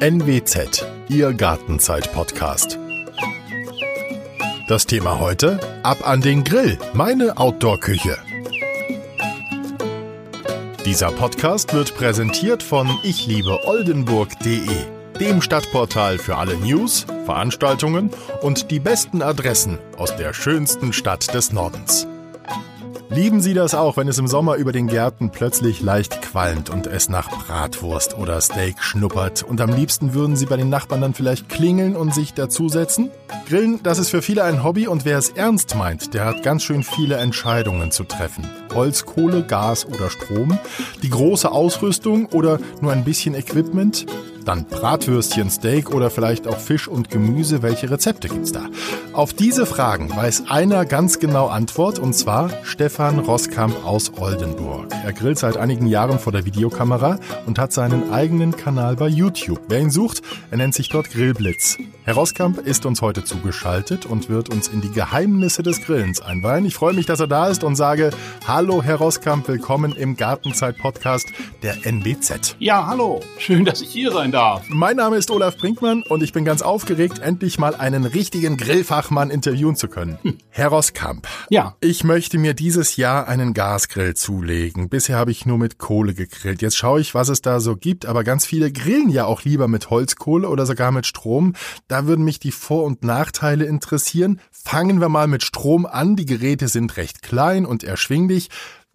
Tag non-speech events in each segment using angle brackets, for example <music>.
NWZ, Ihr Gartenzeit-Podcast. Das Thema heute: Ab an den Grill, meine Outdoor-Küche. Dieser Podcast wird präsentiert von ichliebe-oldenburg.de, dem Stadtportal für alle News, Veranstaltungen und die besten Adressen aus der schönsten Stadt des Nordens. Lieben Sie das auch, wenn es im Sommer über den Gärten plötzlich leicht qualmt und es nach Bratwurst oder Steak schnuppert und am liebsten würden Sie bei den Nachbarn dann vielleicht klingeln und sich dazusetzen? Grillen, das ist für viele ein Hobby und wer es ernst meint, der hat ganz schön viele Entscheidungen zu treffen. Holz, Kohle, Gas oder Strom, die große Ausrüstung oder nur ein bisschen Equipment, dann Bratwürstchen, Steak oder vielleicht auch Fisch und Gemüse. Welche Rezepte gibt's da? Auf diese Fragen weiß einer ganz genau Antwort und zwar Stefan Rosskamp aus Oldenburg. Er grillt seit einigen Jahren vor der Videokamera und hat seinen eigenen Kanal bei YouTube. Wer ihn sucht, er nennt sich dort Grillblitz. Herr Rosskamp ist uns heute zugeschaltet und wird uns in die Geheimnisse des Grillens einweihen. Ich freue mich, dass er da ist und sage Hallo Herr Rosskamp, willkommen im Gartenzeit-Podcast der NBZ. Ja, hallo. Schön, dass ich hier sein darf. Mein Name ist Olaf Brinkmann und ich bin ganz aufgeregt, endlich mal einen richtigen Grillfachmann interviewen zu können. Hm. Herr Rosskamp. Ja. Ich möchte mir dieses Jahr einen Gasgrill zulegen. Bisher habe ich nur mit Kohle gegrillt. Jetzt schaue ich, was es da so gibt, aber ganz viele grillen ja auch lieber mit Holzkohle oder sogar mit Strom. Da da würden mich die Vor- und Nachteile interessieren. Fangen wir mal mit Strom an. Die Geräte sind recht klein und erschwinglich.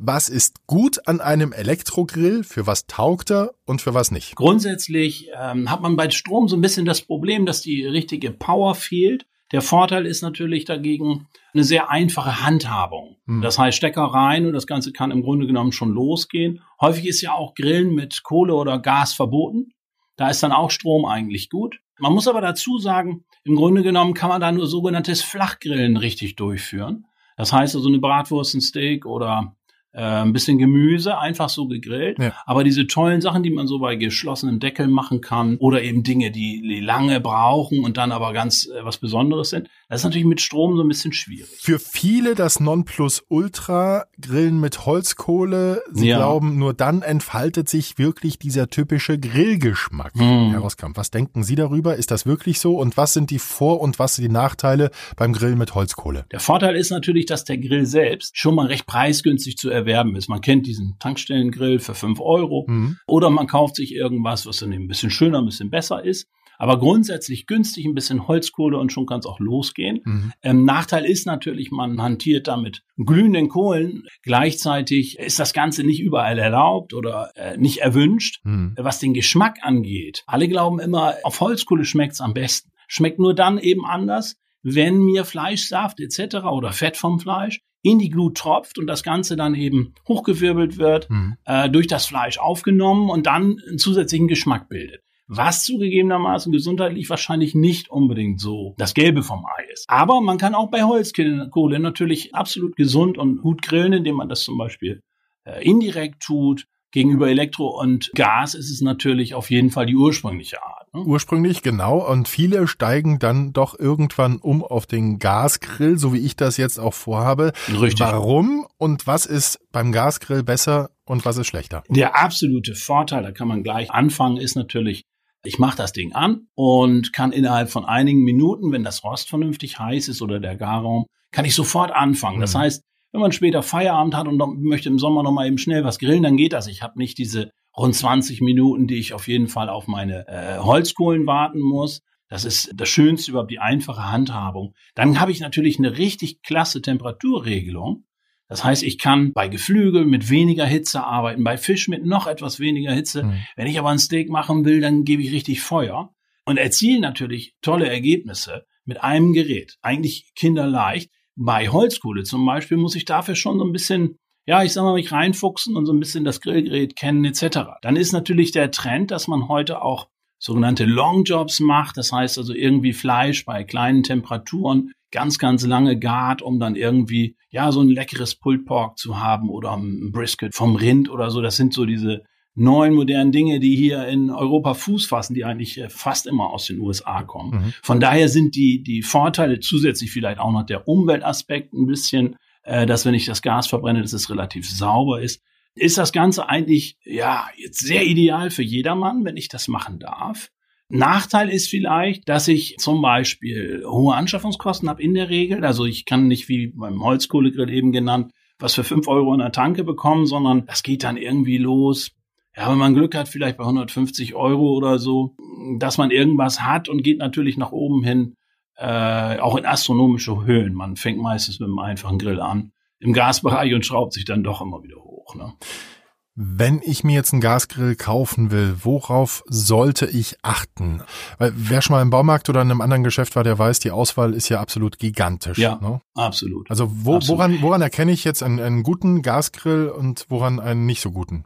Was ist gut an einem Elektrogrill? Für was taugt er und für was nicht? Grundsätzlich ähm, hat man bei Strom so ein bisschen das Problem, dass die richtige Power fehlt. Der Vorteil ist natürlich dagegen eine sehr einfache Handhabung. Hm. Das heißt, Stecker rein und das Ganze kann im Grunde genommen schon losgehen. Häufig ist ja auch Grillen mit Kohle oder Gas verboten. Da ist dann auch Strom eigentlich gut. Man muss aber dazu sagen, im Grunde genommen kann man da nur sogenanntes Flachgrillen richtig durchführen. Das heißt also eine Bratwurst, ein Steak oder äh, ein bisschen Gemüse, einfach so gegrillt. Ja. Aber diese tollen Sachen, die man so bei geschlossenem Deckel machen kann oder eben Dinge, die, die lange brauchen und dann aber ganz äh, was Besonderes sind, das ist natürlich mit Strom so ein bisschen schwierig. Für viele das Nonplusultra Grillen mit Holzkohle. Sie ja. glauben, nur dann entfaltet sich wirklich dieser typische Grillgeschmack. Hm. Herr Roskamp, was denken Sie darüber? Ist das wirklich so? Und was sind die Vor- und was sind die Nachteile beim Grillen mit Holzkohle? Der Vorteil ist natürlich, dass der Grill selbst schon mal recht preisgünstig zu erwerben ist. Man kennt diesen Tankstellengrill für fünf Euro mhm. oder man kauft sich irgendwas, was dann ein bisschen schöner, ein bisschen besser ist. Aber grundsätzlich günstig, ein bisschen Holzkohle und schon kann es auch losgehen. Mhm. Ähm, Nachteil ist natürlich, man hantiert damit glühenden Kohlen. Gleichzeitig ist das Ganze nicht überall erlaubt oder äh, nicht erwünscht. Mhm. Was den Geschmack angeht, alle glauben immer, auf Holzkohle schmeckt es am besten. Schmeckt nur dann eben anders, wenn mir Fleischsaft etc. oder Fett vom Fleisch in die Glut tropft und das Ganze dann eben hochgewirbelt wird, mhm. äh, durch das Fleisch aufgenommen und dann einen zusätzlichen Geschmack bildet. Was zugegebenermaßen gesundheitlich wahrscheinlich nicht unbedingt so das Gelbe vom Ei ist. Aber man kann auch bei Holzkohle natürlich absolut gesund und gut grillen, indem man das zum Beispiel äh, indirekt tut. Gegenüber Elektro und Gas ist es natürlich auf jeden Fall die ursprüngliche Art. Ne? Ursprünglich, genau. Und viele steigen dann doch irgendwann um auf den Gasgrill, so wie ich das jetzt auch vorhabe. Richtig. Warum und was ist beim Gasgrill besser und was ist schlechter? Der absolute Vorteil, da kann man gleich anfangen, ist natürlich, ich mache das Ding an und kann innerhalb von einigen Minuten, wenn das Rost vernünftig heiß ist oder der Garraum, kann ich sofort anfangen. Das mhm. heißt, wenn man später Feierabend hat und möchte im Sommer noch mal eben schnell was grillen, dann geht das. Ich habe nicht diese rund 20 Minuten, die ich auf jeden Fall auf meine äh, Holzkohlen warten muss. Das ist das Schönste überhaupt, die einfache Handhabung. Dann habe ich natürlich eine richtig klasse Temperaturregelung. Das heißt, ich kann bei Geflügel mit weniger Hitze arbeiten, bei Fisch mit noch etwas weniger Hitze. Mhm. Wenn ich aber ein Steak machen will, dann gebe ich richtig Feuer und erziele natürlich tolle Ergebnisse mit einem Gerät. Eigentlich kinderleicht. Bei Holzkohle zum Beispiel muss ich dafür schon so ein bisschen ja, ich sag mal, mich reinfuchsen und so ein bisschen das Grillgerät kennen etc. Dann ist natürlich der Trend, dass man heute auch sogenannte Longjobs macht. Das heißt also irgendwie Fleisch bei kleinen Temperaturen ganz, ganz lange gart, um dann irgendwie, ja, so ein leckeres Pulled Pork zu haben oder ein Brisket vom Rind oder so. Das sind so diese neuen modernen Dinge, die hier in Europa Fuß fassen, die eigentlich äh, fast immer aus den USA kommen. Mhm. Von daher sind die, die Vorteile zusätzlich vielleicht auch noch der Umweltaspekt ein bisschen äh, dass wenn ich das Gas verbrenne, dass es relativ sauber ist. ist das Ganze eigentlich, ja, jetzt sehr ideal für jedermann, wenn ich das machen darf. Nachteil ist vielleicht, dass ich zum Beispiel hohe Anschaffungskosten habe in der Regel. Also ich kann nicht wie beim Holzkohlegrill eben genannt, was für fünf Euro in der Tanke bekommen, sondern das geht dann irgendwie los. Ja, wenn man Glück hat, vielleicht bei 150 Euro oder so, dass man irgendwas hat und geht natürlich nach oben hin, äh, auch in astronomische Höhen. Man fängt meistens mit einem einfachen Grill an im Gasbereich und schraubt sich dann doch immer wieder hoch. Ne? Wenn ich mir jetzt einen Gasgrill kaufen will, worauf sollte ich achten? Weil wer schon mal im Baumarkt oder in einem anderen Geschäft war, der weiß, die Auswahl ist ja absolut gigantisch. Ja, ne? absolut. Also wo, absolut. woran, woran erkenne ich jetzt einen, einen guten Gasgrill und woran einen nicht so guten?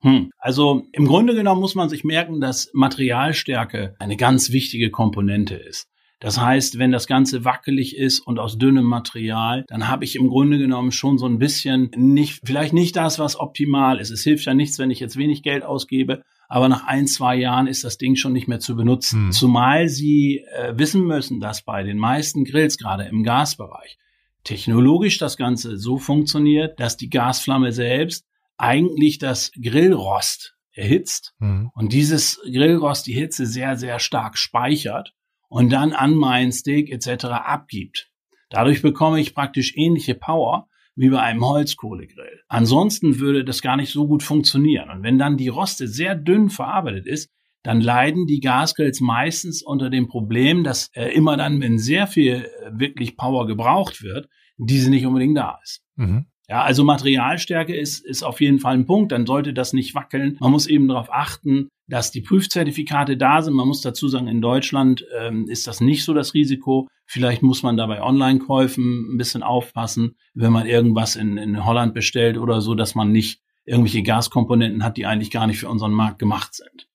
Hm. Also im Grunde genommen muss man sich merken, dass Materialstärke eine ganz wichtige Komponente ist. Das heißt, wenn das Ganze wackelig ist und aus dünnem Material, dann habe ich im Grunde genommen schon so ein bisschen nicht, vielleicht nicht das, was optimal ist. Es hilft ja nichts, wenn ich jetzt wenig Geld ausgebe, aber nach ein, zwei Jahren ist das Ding schon nicht mehr zu benutzen. Hm. Zumal Sie äh, wissen müssen, dass bei den meisten Grills, gerade im Gasbereich, technologisch das Ganze so funktioniert, dass die Gasflamme selbst eigentlich das Grillrost erhitzt hm. und dieses Grillrost die Hitze sehr, sehr stark speichert und dann an meinen Stick etc. abgibt. Dadurch bekomme ich praktisch ähnliche Power wie bei einem Holzkohlegrill. Ansonsten würde das gar nicht so gut funktionieren. Und wenn dann die Roste sehr dünn verarbeitet ist, dann leiden die Gasgrills meistens unter dem Problem, dass äh, immer dann, wenn sehr viel äh, wirklich Power gebraucht wird, diese nicht unbedingt da ist. Mhm. Ja, also Materialstärke ist, ist auf jeden Fall ein Punkt. Dann sollte das nicht wackeln. Man muss eben darauf achten, dass die Prüfzertifikate da sind. Man muss dazu sagen, in Deutschland ähm, ist das nicht so das Risiko. Vielleicht muss man dabei Online-Käufen ein bisschen aufpassen, wenn man irgendwas in, in Holland bestellt oder so, dass man nicht irgendwelche Gaskomponenten hat, die eigentlich gar nicht für unseren Markt gemacht sind.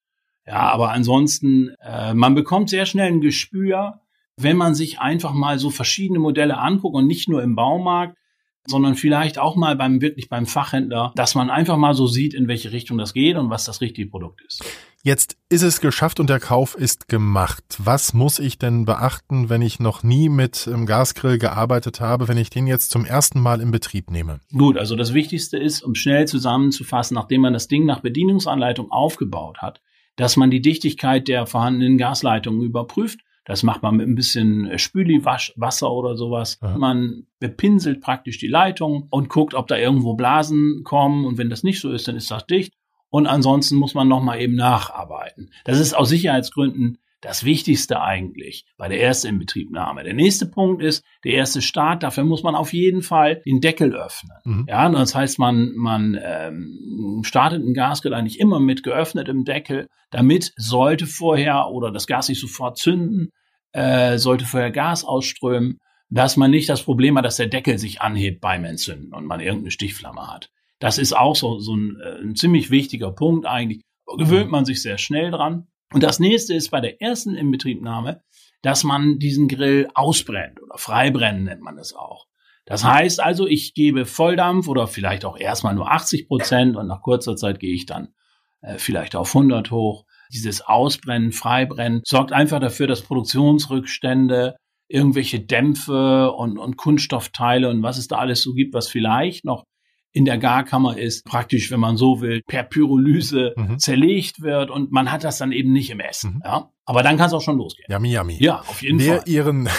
Ja, aber ansonsten, äh, man bekommt sehr schnell ein Gespür, wenn man sich einfach mal so verschiedene Modelle anguckt und nicht nur im Baumarkt, sondern vielleicht auch mal beim wirklich beim Fachhändler, dass man einfach mal so sieht, in welche Richtung das geht und was das richtige Produkt ist. Jetzt ist es geschafft und der Kauf ist gemacht. Was muss ich denn beachten, wenn ich noch nie mit ähm, Gasgrill gearbeitet habe, wenn ich den jetzt zum ersten Mal in Betrieb nehme? Gut, also das Wichtigste ist, um schnell zusammenzufassen, nachdem man das Ding nach Bedienungsanleitung aufgebaut hat, dass man die Dichtigkeit der vorhandenen Gasleitungen überprüft das macht man mit ein bisschen äh, Spüliwasser oder sowas. Ja. Man bepinselt praktisch die Leitung und guckt, ob da irgendwo Blasen kommen. Und wenn das nicht so ist, dann ist das dicht. Und ansonsten muss man nochmal eben nacharbeiten. Das ist aus Sicherheitsgründen das Wichtigste eigentlich bei der ersten Inbetriebnahme. Der nächste Punkt ist der erste Start. Dafür muss man auf jeden Fall den Deckel öffnen. Mhm. Ja, das heißt, man man ähm, startet ein Gasgrill eigentlich immer mit geöffnetem Deckel. Damit sollte vorher oder das Gas sich sofort zünden, äh, sollte vorher Gas ausströmen, dass man nicht das Problem hat, dass der Deckel sich anhebt beim Entzünden und man irgendeine Stichflamme hat. Das ist auch so, so ein, äh, ein ziemlich wichtiger Punkt eigentlich. Gewöhnt man sich sehr schnell dran. Und das nächste ist bei der ersten Inbetriebnahme, dass man diesen Grill ausbrennt oder freibrennen nennt man es auch. Das heißt also, ich gebe Volldampf oder vielleicht auch erstmal nur 80 Prozent und nach kurzer Zeit gehe ich dann äh, vielleicht auf 100 hoch. Dieses Ausbrennen, Freibrennen sorgt einfach dafür, dass Produktionsrückstände, irgendwelche Dämpfe und, und Kunststoffteile und was es da alles so gibt, was vielleicht noch in der Garkammer ist, praktisch, wenn man so will, per Pyrolyse mhm. zerlegt wird und man hat das dann eben nicht im Essen. Mhm. Ja? Aber dann kann es auch schon losgehen. Yummy, yummy. Ja, auf jeden wer Fall. Ihren,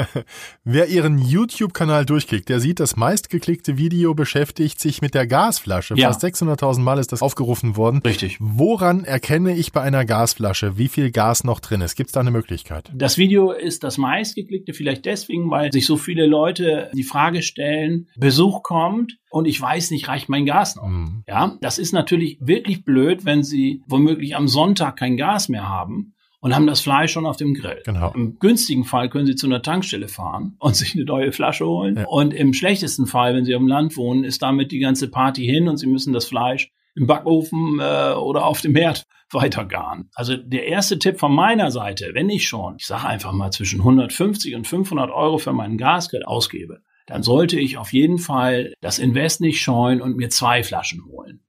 <laughs> wer Ihren YouTube-Kanal durchklickt, der sieht, das meistgeklickte Video beschäftigt sich mit der Gasflasche. Ja. Fast 600.000 Mal ist das aufgerufen worden. Richtig. Woran erkenne ich bei einer Gasflasche, wie viel Gas noch drin ist? Gibt es da eine Möglichkeit? Das Video ist das meistgeklickte, vielleicht deswegen, weil sich so viele Leute die Frage stellen, Besuch kommt und ich weiß nicht, reicht mein Gas noch? Mhm. Ja, das ist natürlich wirklich blöd, wenn Sie womöglich am Sonntag kein Gas mehr haben und haben das Fleisch schon auf dem Grill. Genau. Im günstigen Fall können Sie zu einer Tankstelle fahren <laughs> und sich eine neue Flasche holen. Ja. Und im schlechtesten Fall, wenn Sie auf dem Land wohnen, ist damit die ganze Party hin und Sie müssen das Fleisch im Backofen äh, oder auf dem Herd <laughs> weitergaren. Also der erste Tipp von meiner Seite, wenn ich schon, ich sage einfach mal zwischen 150 und 500 Euro für meinen Gasgrill ausgebe, dann sollte ich auf jeden Fall das Invest nicht scheuen und mir zwei Flaschen holen.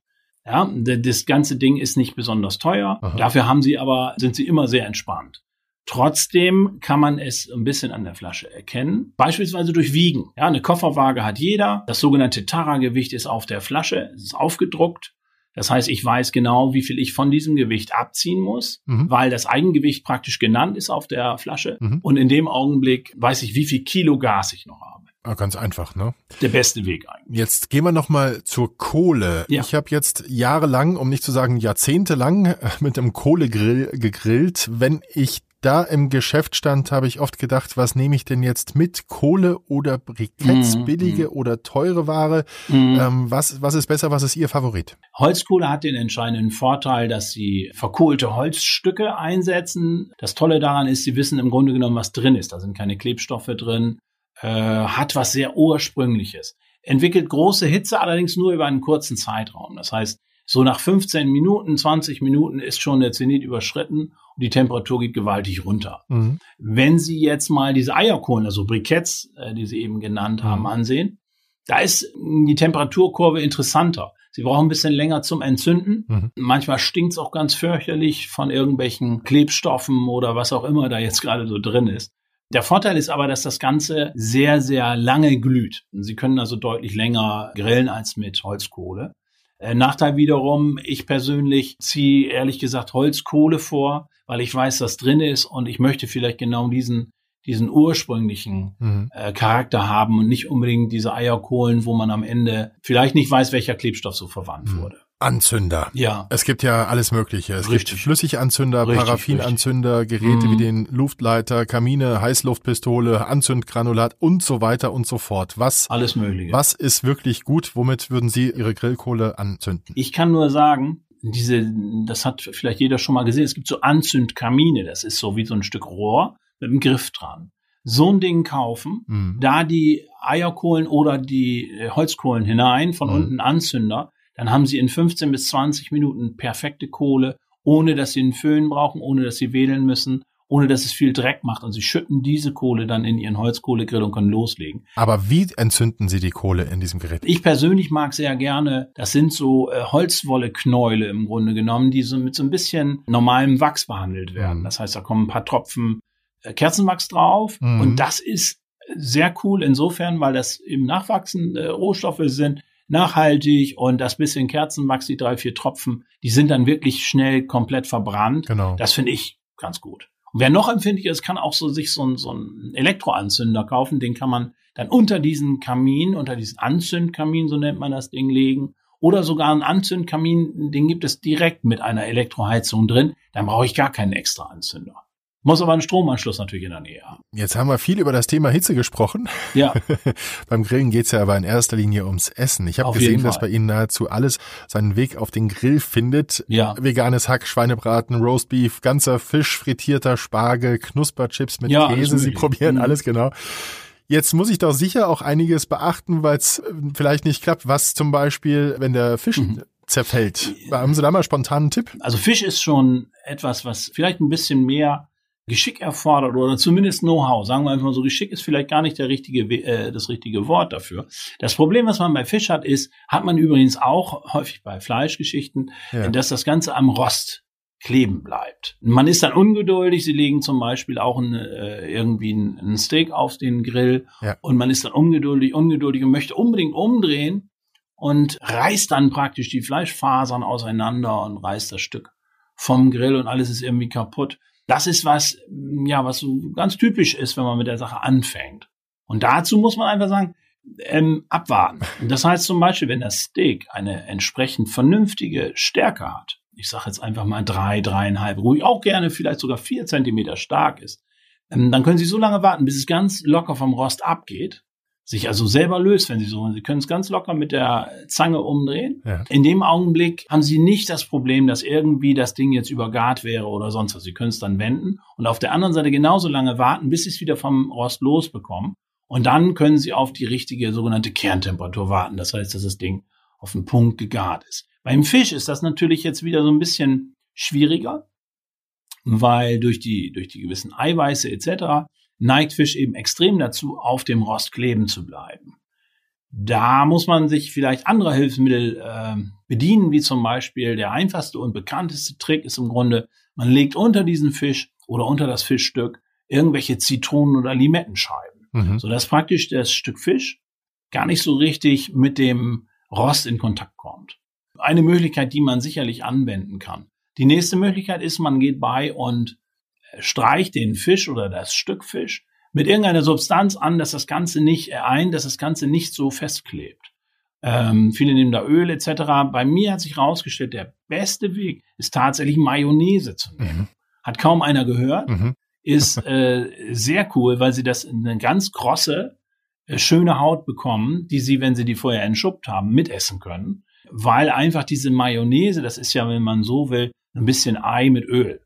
Ja, das ganze Ding ist nicht besonders teuer. Aha. Dafür haben sie aber, sind sie immer sehr entspannt. Trotzdem kann man es ein bisschen an der Flasche erkennen, beispielsweise durch Wiegen. Ja, eine Kofferwaage hat jeder. Das sogenannte Tara-Gewicht ist auf der Flasche, es ist aufgedruckt. Das heißt, ich weiß genau, wie viel ich von diesem Gewicht abziehen muss, mhm. weil das Eigengewicht praktisch genannt ist auf der Flasche. Mhm. Und in dem Augenblick weiß ich, wie viel Kilo Gas ich noch habe. Ah, ganz einfach, ne? Der beste Weg eigentlich. Jetzt gehen wir noch mal zur Kohle. Ja. Ich habe jetzt jahrelang, um nicht zu sagen jahrzehntelang, <laughs> mit einem Kohlegrill gegrillt. Wenn ich da im Geschäft stand, habe ich oft gedacht, was nehme ich denn jetzt mit? Kohle oder Briketts, mm, billige mm. oder teure Ware? Mm. Ähm, was, was ist besser? Was ist Ihr Favorit? Holzkohle hat den entscheidenden Vorteil, dass Sie verkohlte Holzstücke einsetzen. Das Tolle daran ist, Sie wissen im Grunde genommen, was drin ist. Da sind keine Klebstoffe drin, äh, hat was sehr Ursprüngliches. Entwickelt große Hitze, allerdings nur über einen kurzen Zeitraum. Das heißt, so nach 15 Minuten, 20 Minuten ist schon der Zenit überschritten und die Temperatur geht gewaltig runter. Mhm. Wenn Sie jetzt mal diese Eierkohlen, also Briketts, äh, die Sie eben genannt haben, mhm. ansehen, da ist die Temperaturkurve interessanter. Sie brauchen ein bisschen länger zum Entzünden. Mhm. Manchmal stinkt's auch ganz fürchterlich von irgendwelchen Klebstoffen oder was auch immer da jetzt gerade so drin ist. Der Vorteil ist aber, dass das Ganze sehr, sehr lange glüht. Sie können also deutlich länger grillen als mit Holzkohle. Äh, Nachteil wiederum, ich persönlich ziehe ehrlich gesagt Holzkohle vor, weil ich weiß, was drin ist und ich möchte vielleicht genau diesen diesen ursprünglichen mhm. äh, Charakter haben und nicht unbedingt diese Eierkohlen, wo man am Ende vielleicht nicht weiß, welcher Klebstoff so verwandt mhm. wurde. Anzünder. Ja. Es gibt ja alles Mögliche. Es richtig. gibt Flüssiganzünder, richtig, Paraffinanzünder, richtig. Geräte mhm. wie den Luftleiter, Kamine, Heißluftpistole, Anzündgranulat und so weiter und so fort. Was, alles Mögliche. Was ist wirklich gut? Womit würden Sie Ihre Grillkohle anzünden? Ich kann nur sagen, diese, das hat vielleicht jeder schon mal gesehen. Es gibt so Anzündkamine. Das ist so wie so ein Stück Rohr mit einem Griff dran. So ein Ding kaufen, mhm. da die Eierkohlen oder die äh, Holzkohlen hinein, von mhm. unten Anzünder, dann haben Sie in 15 bis 20 Minuten perfekte Kohle, ohne dass Sie einen Föhn brauchen, ohne dass Sie wedeln müssen, ohne dass es viel Dreck macht. Und Sie schütten diese Kohle dann in Ihren Holzkohlegrill und können loslegen. Aber wie entzünden Sie die Kohle in diesem Gerät? Ich persönlich mag sehr gerne, das sind so äh, Holzwolleknäule im Grunde genommen, die so mit so ein bisschen normalem Wachs behandelt werden. Mhm. Das heißt, da kommen ein paar Tropfen äh, Kerzenwachs drauf. Mhm. Und das ist sehr cool insofern, weil das eben nachwachsende äh, Rohstoffe sind, nachhaltig und das bisschen Kerzenwachs, die drei, vier Tropfen, die sind dann wirklich schnell komplett verbrannt. Genau. Das finde ich ganz gut. Und wer noch empfindlich ist, kann auch so sich so, ein, so einen Elektroanzünder kaufen. Den kann man dann unter diesen Kamin, unter diesen Anzündkamin, so nennt man das Ding, legen. Oder sogar einen Anzündkamin, den gibt es direkt mit einer Elektroheizung drin. Dann brauche ich gar keinen extra Anzünder. Muss aber einen Stromanschluss natürlich in der Nähe haben. Jetzt haben wir viel über das Thema Hitze gesprochen. Ja. <laughs> Beim Grillen geht's ja aber in erster Linie ums Essen. Ich habe gesehen, dass bei Ihnen nahezu alles seinen Weg auf den Grill findet. Ja. Veganes Hack, Schweinebraten, Roastbeef, ganzer Fisch, frittierter Spargel, Knusperchips mit ja, Käse. Sie probieren mhm. alles genau. Jetzt muss ich doch sicher auch einiges beachten, weil es äh, vielleicht nicht klappt. Was zum Beispiel, wenn der Fisch mhm. zerfällt? Haben Sie da mal spontan einen Tipp? Also Fisch ist schon etwas, was vielleicht ein bisschen mehr Geschick erfordert oder zumindest Know-how. Sagen wir einfach mal so, Geschick ist vielleicht gar nicht der richtige, äh, das richtige Wort dafür. Das Problem, was man bei Fisch hat, ist, hat man übrigens auch häufig bei Fleischgeschichten, ja. dass das Ganze am Rost kleben bleibt. Man ist dann ungeduldig. Sie legen zum Beispiel auch ein, äh, irgendwie ein, Steak auf den Grill ja. und man ist dann ungeduldig, ungeduldig und möchte unbedingt umdrehen und reißt dann praktisch die Fleischfasern auseinander und reißt das Stück vom Grill und alles ist irgendwie kaputt. Das ist was, ja, was so ganz typisch ist, wenn man mit der Sache anfängt. Und dazu muss man einfach sagen, ähm, abwarten. Das heißt zum Beispiel, wenn das Steak eine entsprechend vernünftige Stärke hat, ich sage jetzt einfach mal drei, dreieinhalb, ruhig auch gerne vielleicht sogar vier Zentimeter stark ist, ähm, dann können Sie so lange warten, bis es ganz locker vom Rost abgeht sich also selber löst, wenn Sie so wollen. Sie können es ganz locker mit der Zange umdrehen. Ja. In dem Augenblick haben Sie nicht das Problem, dass irgendwie das Ding jetzt übergart wäre oder sonst was. Sie können es dann wenden und auf der anderen Seite genauso lange warten, bis Sie es wieder vom Rost losbekommen. Und dann können Sie auf die richtige sogenannte Kerntemperatur warten. Das heißt, dass das Ding auf den Punkt gegart ist. Beim Fisch ist das natürlich jetzt wieder so ein bisschen schwieriger, weil durch die, durch die gewissen Eiweiße etc neigt Fisch eben extrem dazu, auf dem Rost kleben zu bleiben. Da muss man sich vielleicht anderer Hilfsmittel äh, bedienen, wie zum Beispiel der einfachste und bekannteste Trick ist im Grunde, man legt unter diesen Fisch oder unter das Fischstück irgendwelche Zitronen- oder Limettenscheiben, mhm. sodass praktisch das Stück Fisch gar nicht so richtig mit dem Rost in Kontakt kommt. Eine Möglichkeit, die man sicherlich anwenden kann. Die nächste Möglichkeit ist, man geht bei und streicht den Fisch oder das Stück Fisch mit irgendeiner Substanz an, dass das Ganze nicht ein, dass das Ganze nicht so festklebt. Ähm, viele nehmen da Öl etc. Bei mir hat sich herausgestellt, der beste Weg ist tatsächlich Mayonnaise zu nehmen. Mhm. Hat kaum einer gehört. Mhm. Ist <laughs> äh, sehr cool, weil sie das in eine ganz krosse, äh, schöne Haut bekommen, die sie, wenn sie die vorher entschuppt haben, mitessen können. Weil einfach diese Mayonnaise, das ist ja, wenn man so will, ein bisschen Ei mit Öl.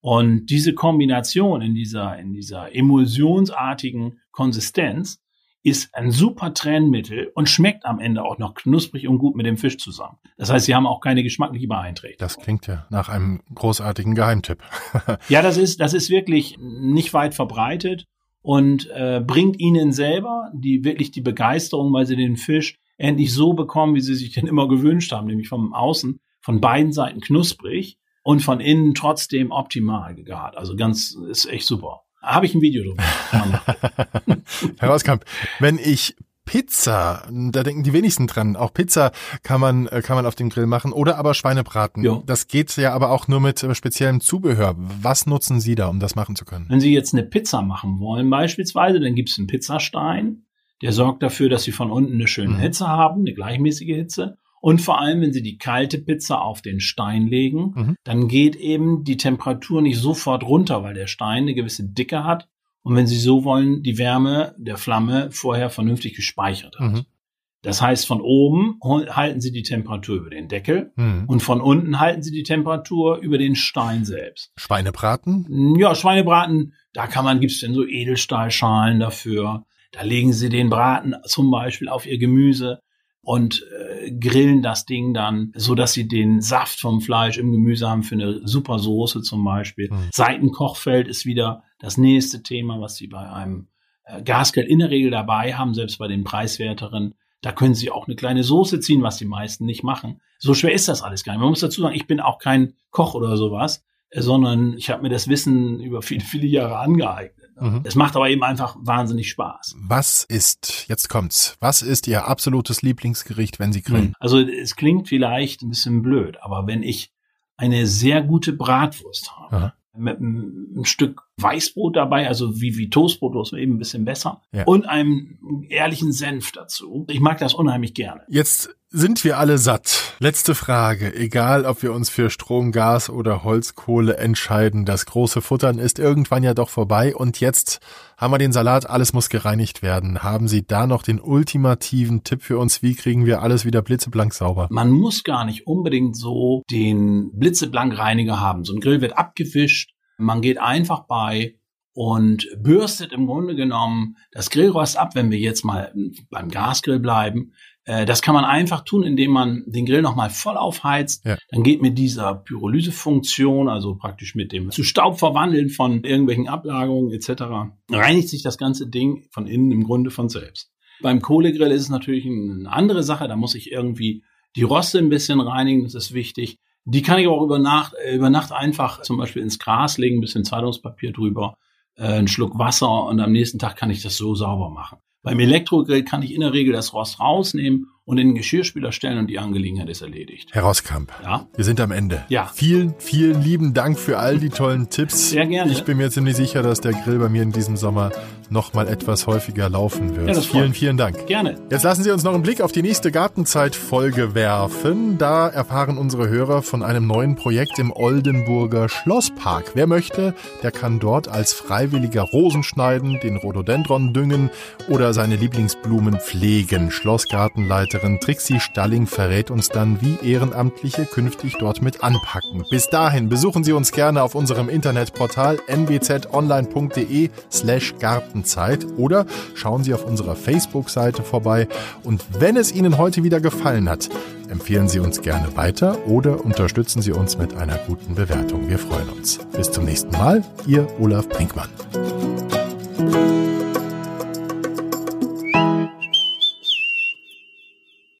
Und diese Kombination in dieser, in dieser emulsionsartigen Konsistenz ist ein super Trennmittel und schmeckt am Ende auch noch knusprig und gut mit dem Fisch zusammen. Das heißt, sie haben auch keine geschmackliche Beeinträchtigung. Das klingt ja nach einem großartigen Geheimtipp. <laughs> ja, das ist, das ist wirklich nicht weit verbreitet und äh, bringt ihnen selber die wirklich die Begeisterung, weil sie den Fisch endlich so bekommen, wie sie sich den immer gewünscht haben, nämlich vom Außen von beiden Seiten knusprig und von innen trotzdem optimal gegart. Also ganz, ist echt super. Habe ich ein Video drüber. <laughs> Herr Rauskamp, wenn ich Pizza, da denken die wenigsten dran. Auch Pizza kann man, äh, kann man auf dem Grill machen oder aber Schweinebraten. Jo. Das geht ja aber auch nur mit äh, speziellem Zubehör. Was nutzen Sie da, um das machen zu können? Wenn Sie jetzt eine Pizza machen wollen beispielsweise, dann gibt es einen Pizzastein. Der sorgt dafür, dass Sie von unten eine schöne mhm. Hitze haben, eine gleichmäßige Hitze. Und vor allem, wenn Sie die kalte Pizza auf den Stein legen, mhm. dann geht eben die Temperatur nicht sofort runter, weil der Stein eine gewisse Dicke hat. Und wenn Sie so wollen, die Wärme der Flamme vorher vernünftig gespeichert hat. Mhm. Das heißt, von oben halten Sie die Temperatur über den Deckel mhm. und von unten halten Sie die Temperatur über den Stein selbst. Schweinebraten? Ja, Schweinebraten, da kann man, gibt's denn so Edelstahlschalen dafür. Da legen Sie den Braten zum Beispiel auf Ihr Gemüse und äh, grillen das Ding dann, so dass sie den Saft vom Fleisch im Gemüse haben für eine super Soße zum Beispiel. Mhm. Seitenkochfeld ist wieder das nächste Thema, was sie bei einem äh, Gasgrill in der Regel dabei haben, selbst bei den preiswerteren. Da können sie auch eine kleine Soße ziehen, was die meisten nicht machen. So schwer ist das alles gar nicht. Man muss dazu sagen, ich bin auch kein Koch oder sowas, äh, sondern ich habe mir das Wissen über viele, viele Jahre angeeignet. Mhm. Es macht aber eben einfach wahnsinnig Spaß. Was ist, jetzt kommt's, was ist Ihr absolutes Lieblingsgericht, wenn Sie grillen? Also es klingt vielleicht ein bisschen blöd, aber wenn ich eine sehr gute Bratwurst habe, Aha. mit einem Stück Weißbrot dabei, also wie, wie Toastbrot, bloß eben ein bisschen besser, ja. und einem ehrlichen Senf dazu. Ich mag das unheimlich gerne. Jetzt sind wir alle satt? Letzte Frage. Egal, ob wir uns für Strom, Gas oder Holzkohle entscheiden, das große Futtern ist irgendwann ja doch vorbei und jetzt haben wir den Salat, alles muss gereinigt werden. Haben Sie da noch den ultimativen Tipp für uns? Wie kriegen wir alles wieder blitzeblank sauber? Man muss gar nicht unbedingt so den blitzeblank Reiniger haben. So ein Grill wird abgewischt. Man geht einfach bei und bürstet im Grunde genommen das Grillrost ab, wenn wir jetzt mal beim Gasgrill bleiben, das kann man einfach tun, indem man den Grill nochmal voll aufheizt. Ja. Dann geht mit dieser Pyrolysefunktion, also praktisch mit dem zu Staub verwandeln von irgendwelchen Ablagerungen etc., reinigt sich das ganze Ding von innen im Grunde von selbst. Beim Kohlegrill ist es natürlich eine andere Sache. Da muss ich irgendwie die Roste ein bisschen reinigen. Das ist wichtig. Die kann ich auch über Nacht, äh, über Nacht einfach zum Beispiel ins Gras legen, ein bisschen Zeitungspapier drüber, äh, einen Schluck Wasser und am nächsten Tag kann ich das so sauber machen. Beim Elektrogrill kann ich in der Regel das Rost rausnehmen und in den Geschirrspüler stellen und die Angelegenheit ist erledigt. Herr Rosskamp, ja? wir sind am Ende. Ja. Vielen, vielen lieben Dank für all die tollen Tipps. Sehr gerne. Ich bin mir ziemlich sicher, dass der Grill bei mir in diesem Sommer noch mal etwas häufiger laufen wird. Ja, das vielen, vielen Dank. Gerne. Jetzt lassen Sie uns noch einen Blick auf die nächste Gartenzeit-Folge werfen. Da erfahren unsere Hörer von einem neuen Projekt im Oldenburger Schlosspark. Wer möchte, der kann dort als freiwilliger Rosen schneiden, den Rhododendron düngen oder seine Lieblingsblumen pflegen. Schlossgartenleiterin Trixie Stalling verrät uns dann, wie Ehrenamtliche künftig dort mit anpacken. Bis dahin besuchen Sie uns gerne auf unserem Internetportal nwzonline.de slash Gartenzeit oder schauen Sie auf unserer Facebook-Seite vorbei. Und wenn es Ihnen heute wieder gefallen hat, empfehlen Sie uns gerne weiter oder unterstützen Sie uns mit einer guten Bewertung. Wir freuen uns. Bis zum nächsten Mal, Ihr Olaf Brinkmann.